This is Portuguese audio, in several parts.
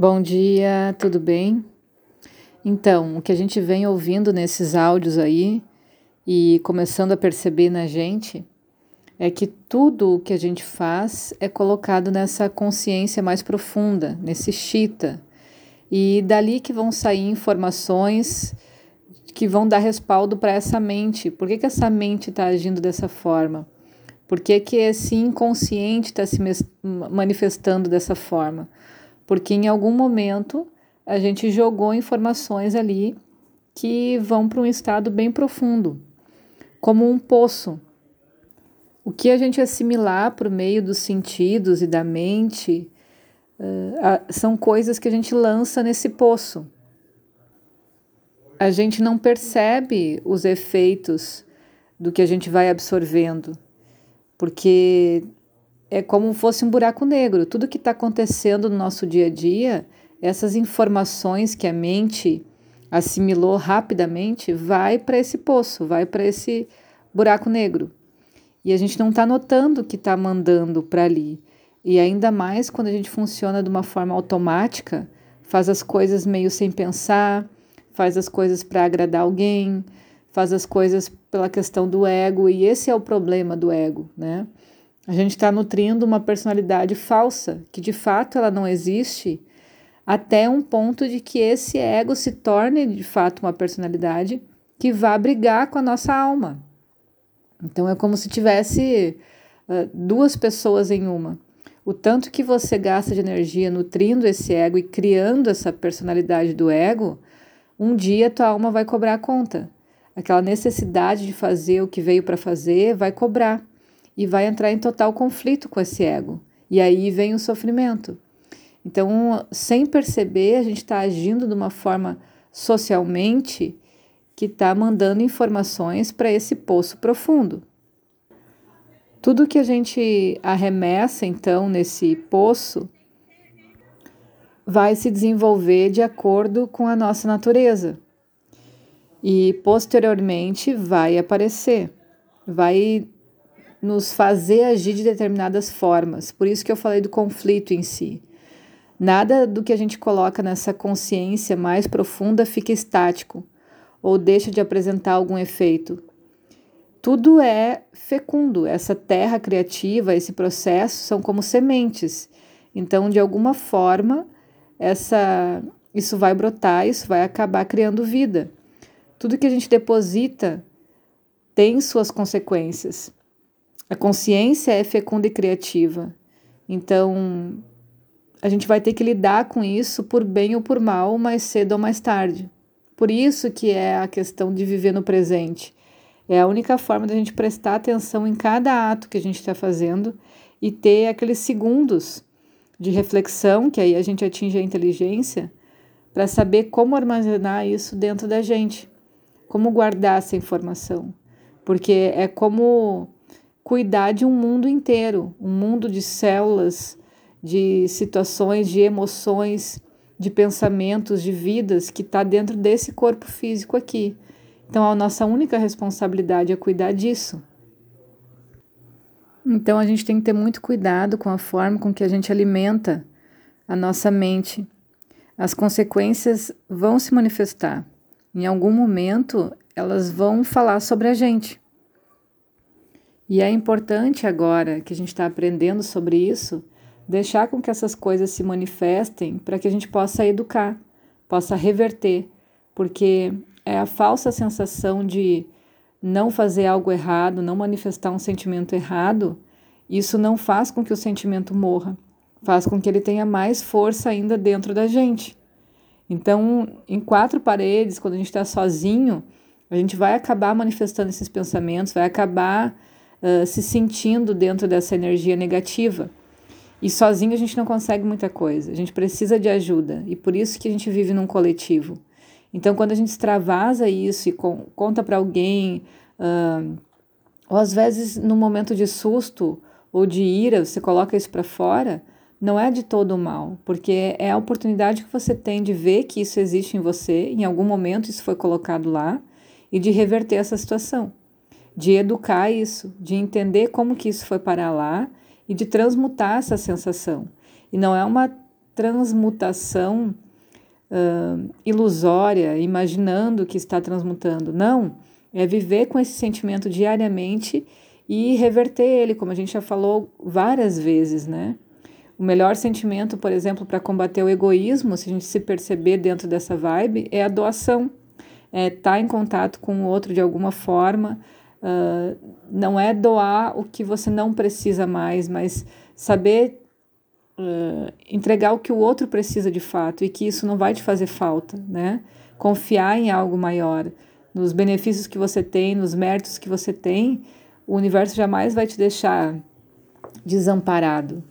Bom dia, tudo bem? Então, o que a gente vem ouvindo nesses áudios aí e começando a perceber na gente é que tudo o que a gente faz é colocado nessa consciência mais profunda, nesse chita. E dali que vão sair informações que vão dar respaldo para essa mente. Por que, que essa mente está agindo dessa forma? Por que, que esse inconsciente está se manifestando dessa forma? Porque em algum momento a gente jogou informações ali que vão para um estado bem profundo, como um poço. O que a gente assimilar por meio dos sentidos e da mente uh, são coisas que a gente lança nesse poço. A gente não percebe os efeitos do que a gente vai absorvendo, porque é como fosse um buraco negro. Tudo que está acontecendo no nosso dia a dia, essas informações que a mente assimilou rapidamente, vai para esse poço, vai para esse buraco negro. E a gente não está notando que está mandando para ali. E ainda mais quando a gente funciona de uma forma automática, faz as coisas meio sem pensar, faz as coisas para agradar alguém, faz as coisas pela questão do ego, e esse é o problema do ego, né? A gente está nutrindo uma personalidade falsa, que de fato ela não existe, até um ponto de que esse ego se torne de fato uma personalidade que vá brigar com a nossa alma. Então é como se tivesse uh, duas pessoas em uma. O tanto que você gasta de energia nutrindo esse ego e criando essa personalidade do ego, um dia tua alma vai cobrar a conta. Aquela necessidade de fazer o que veio para fazer vai cobrar e vai entrar em total conflito com esse ego. E aí vem o sofrimento. Então, sem perceber, a gente está agindo de uma forma socialmente que está mandando informações para esse poço profundo. Tudo que a gente arremessa, então, nesse poço, vai se desenvolver de acordo com a nossa natureza e posteriormente vai aparecer, vai nos fazer agir de determinadas formas. Por isso que eu falei do conflito em si. Nada do que a gente coloca nessa consciência mais profunda fica estático ou deixa de apresentar algum efeito. Tudo é fecundo, essa terra criativa, esse processo são como sementes. Então, de alguma forma, essa isso vai brotar, isso vai acabar criando vida. Tudo que a gente deposita tem suas consequências. A consciência é fecunda e criativa. Então, a gente vai ter que lidar com isso por bem ou por mal, mais cedo ou mais tarde. Por isso que é a questão de viver no presente. É a única forma da gente prestar atenção em cada ato que a gente está fazendo e ter aqueles segundos de reflexão, que aí a gente atinge a inteligência, para saber como armazenar isso dentro da gente, como guardar essa informação. Porque é como cuidar de um mundo inteiro, um mundo de células, de situações, de emoções, de pensamentos, de vidas que está dentro desse corpo físico aqui. Então, a nossa única responsabilidade é cuidar disso. Então, a gente tem que ter muito cuidado com a forma com que a gente alimenta a nossa mente. As consequências vão se manifestar. Em algum momento, elas vão falar sobre a gente. E é importante agora que a gente está aprendendo sobre isso, deixar com que essas coisas se manifestem para que a gente possa educar, possa reverter, porque é a falsa sensação de não fazer algo errado, não manifestar um sentimento errado, isso não faz com que o sentimento morra, faz com que ele tenha mais força ainda dentro da gente. Então, em quatro paredes, quando a gente está sozinho, a gente vai acabar manifestando esses pensamentos, vai acabar se sentindo dentro dessa energia negativa. E sozinho a gente não consegue muita coisa, a gente precisa de ajuda e por isso que a gente vive num coletivo. Então, quando a gente extravasa isso e com, conta para alguém, uh, ou às vezes no momento de susto ou de ira, você coloca isso para fora, não é de todo mal, porque é a oportunidade que você tem de ver que isso existe em você, em algum momento isso foi colocado lá, e de reverter essa situação de educar isso, de entender como que isso foi parar lá e de transmutar essa sensação. E não é uma transmutação uh, ilusória, imaginando que está transmutando. Não, é viver com esse sentimento diariamente e reverter ele, como a gente já falou várias vezes, né? O melhor sentimento, por exemplo, para combater o egoísmo, se a gente se perceber dentro dessa vibe, é a doação. É estar tá em contato com o outro de alguma forma. Uh, não é doar o que você não precisa mais, mas saber uh, entregar o que o outro precisa de fato e que isso não vai te fazer falta, né? Confiar em algo maior, nos benefícios que você tem, nos méritos que você tem, o universo jamais vai te deixar desamparado.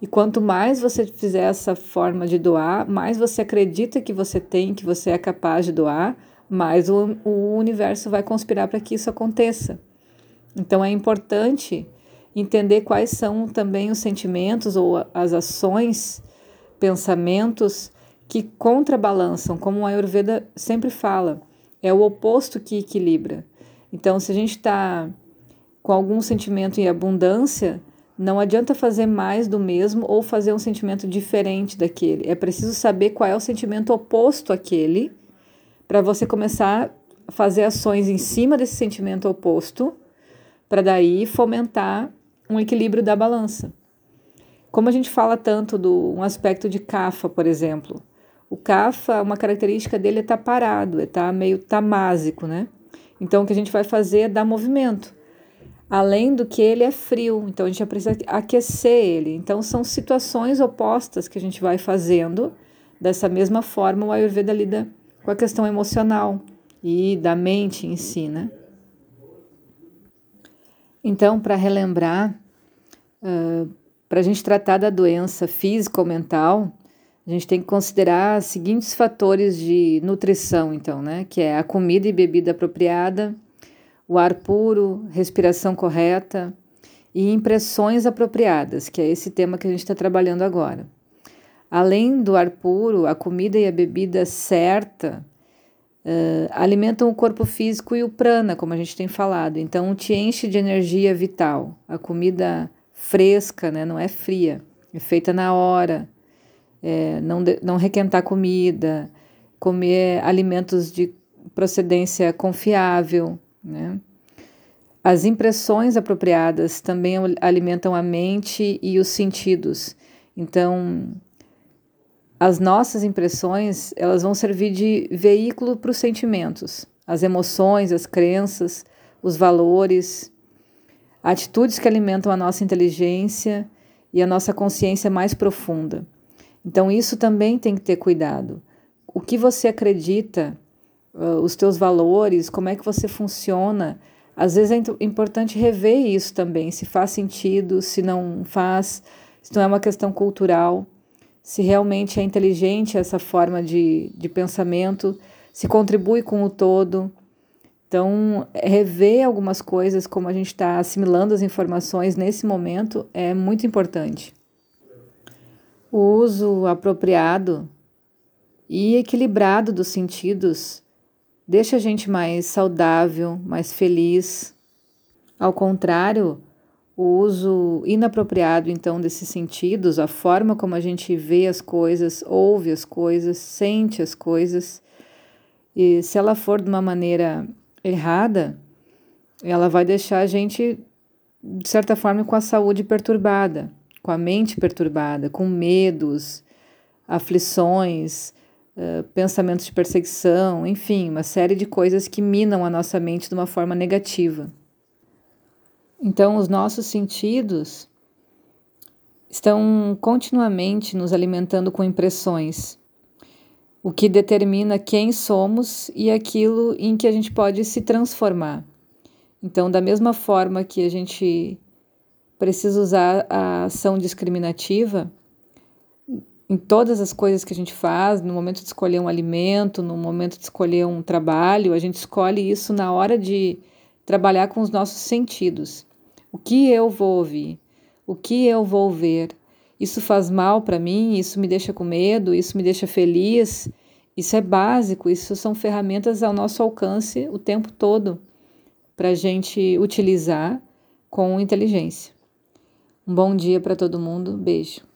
E quanto mais você fizer essa forma de doar, mais você acredita que você tem, que você é capaz de doar, mais o, o universo vai conspirar para que isso aconteça. Então é importante entender quais são também os sentimentos ou as ações, pensamentos que contrabalançam, como a Ayurveda sempre fala, é o oposto que equilibra. Então, se a gente está com algum sentimento em abundância, não adianta fazer mais do mesmo ou fazer um sentimento diferente daquele. É preciso saber qual é o sentimento oposto àquele para você começar a fazer ações em cima desse sentimento oposto, para daí fomentar um equilíbrio da balança. Como a gente fala tanto do um aspecto de Kapha, por exemplo, o Kapha, uma característica dele é estar tá parado, é estar tá meio tamásico, né? Então o que a gente vai fazer é dar movimento. Além do que ele é frio, então a gente precisa aquecer ele. Então são situações opostas que a gente vai fazendo. Dessa mesma forma, o Ayurveda lida com a questão emocional e da mente em si, né? Então, para relembrar, uh, para a gente tratar da doença física ou mental, a gente tem que considerar os seguintes fatores de nutrição, então, né? Que é a comida e bebida apropriada, o ar puro, respiração correta e impressões apropriadas, que é esse tema que a gente está trabalhando agora. Além do ar puro, a comida e a bebida certa uh, alimentam o corpo físico e o prana, como a gente tem falado. Então, te enche de energia vital. A comida fresca, né, não é fria, é feita na hora. É, não, de, não requentar comida, comer alimentos de procedência confiável, né? As impressões apropriadas também alimentam a mente e os sentidos. Então, as nossas impressões, elas vão servir de veículo para os sentimentos, as emoções, as crenças, os valores, atitudes que alimentam a nossa inteligência e a nossa consciência mais profunda. Então, isso também tem que ter cuidado. O que você acredita os teus valores, como é que você funciona. Às vezes é importante rever isso também, se faz sentido, se não faz, se não é uma questão cultural, se realmente é inteligente essa forma de, de pensamento, se contribui com o todo. Então, rever algumas coisas, como a gente está assimilando as informações nesse momento, é muito importante. O uso apropriado e equilibrado dos sentidos deixa a gente mais saudável, mais feliz. Ao contrário, o uso inapropriado então desses sentidos, a forma como a gente vê as coisas, ouve as coisas, sente as coisas, e se ela for de uma maneira errada, ela vai deixar a gente de certa forma com a saúde perturbada, com a mente perturbada, com medos, aflições, uh, pensamentos de perseguição, enfim, uma série de coisas que minam a nossa mente de uma forma negativa. Então, os nossos sentidos estão continuamente nos alimentando com impressões, o que determina quem somos e aquilo em que a gente pode se transformar. Então, da mesma forma que a gente precisa usar a ação discriminativa, em todas as coisas que a gente faz, no momento de escolher um alimento, no momento de escolher um trabalho, a gente escolhe isso na hora de trabalhar com os nossos sentidos. O que eu vou ouvir? O que eu vou ver? Isso faz mal para mim? Isso me deixa com medo? Isso me deixa feliz? Isso é básico, isso são ferramentas ao nosso alcance o tempo todo para a gente utilizar com inteligência. Um bom dia para todo mundo, beijo.